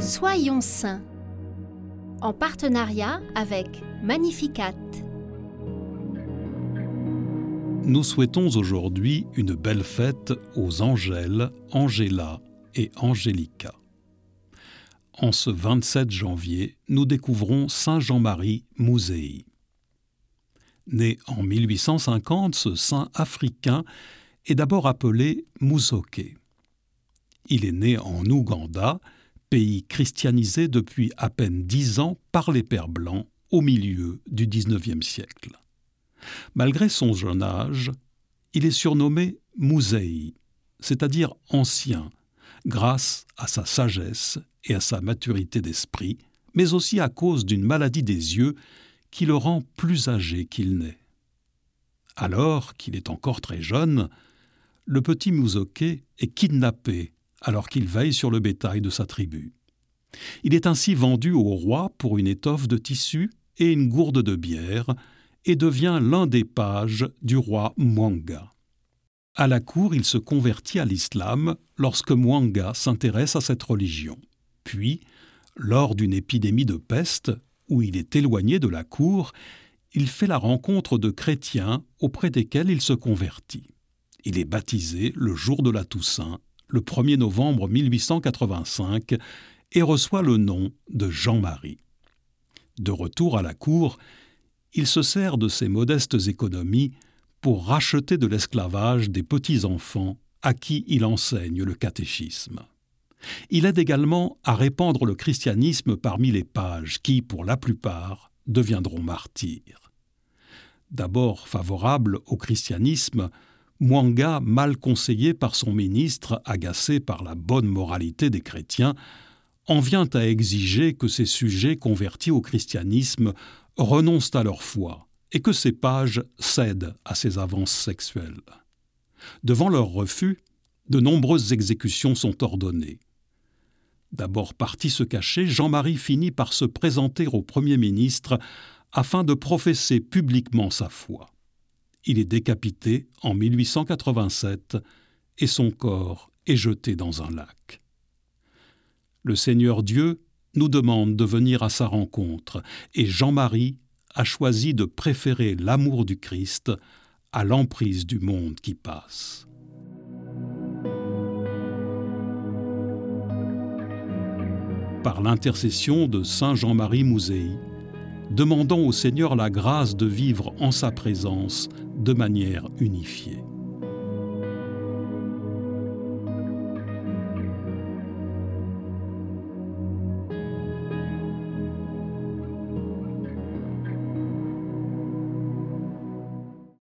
Soyons saints en partenariat avec Magnificat. Nous souhaitons aujourd'hui une belle fête aux Angèles, Angela et Angélica. En ce 27 janvier, nous découvrons Saint Jean-Marie Mouzei. Né en 1850, ce saint africain est d'abord appelé Musoke. Il est né en Ouganda, pays christianisé depuis à peine dix ans par les Pères blancs au milieu du XIXe siècle. Malgré son jeune âge, il est surnommé Mouzei, c'est-à-dire ancien, grâce à sa sagesse et à sa maturité d'esprit, mais aussi à cause d'une maladie des yeux qui le rend plus âgé qu'il n'est. Alors qu'il est encore très jeune, le petit Musoke est kidnappé alors qu'il veille sur le bétail de sa tribu. Il est ainsi vendu au roi pour une étoffe de tissu et une gourde de bière, et devient l'un des pages du roi Mwanga. À la cour, il se convertit à l'islam lorsque Mwanga s'intéresse à cette religion. Puis, lors d'une épidémie de peste, où il est éloigné de la cour, il fait la rencontre de chrétiens auprès desquels il se convertit. Il est baptisé le jour de la Toussaint le 1er novembre 1885 et reçoit le nom de Jean-Marie. De retour à la cour, il se sert de ses modestes économies pour racheter de l'esclavage des petits-enfants à qui il enseigne le catéchisme. Il aide également à répandre le christianisme parmi les pages qui, pour la plupart, deviendront martyrs. D'abord favorable au christianisme, Mwanga, mal conseillé par son ministre, agacé par la bonne moralité des chrétiens, en vient à exiger que ces sujets convertis au christianisme renoncent à leur foi et que ces pages cèdent à ces avances sexuelles. Devant leur refus, de nombreuses exécutions sont ordonnées. D'abord parti se cacher, Jean-Marie finit par se présenter au Premier ministre afin de professer publiquement sa foi il est décapité en 1887 et son corps est jeté dans un lac. Le Seigneur Dieu nous demande de venir à sa rencontre et Jean-Marie a choisi de préférer l'amour du Christ à l'emprise du monde qui passe. Par l'intercession de Saint Jean-Marie Mouzei, demandons au Seigneur la grâce de vivre en sa présence de manière unifiée.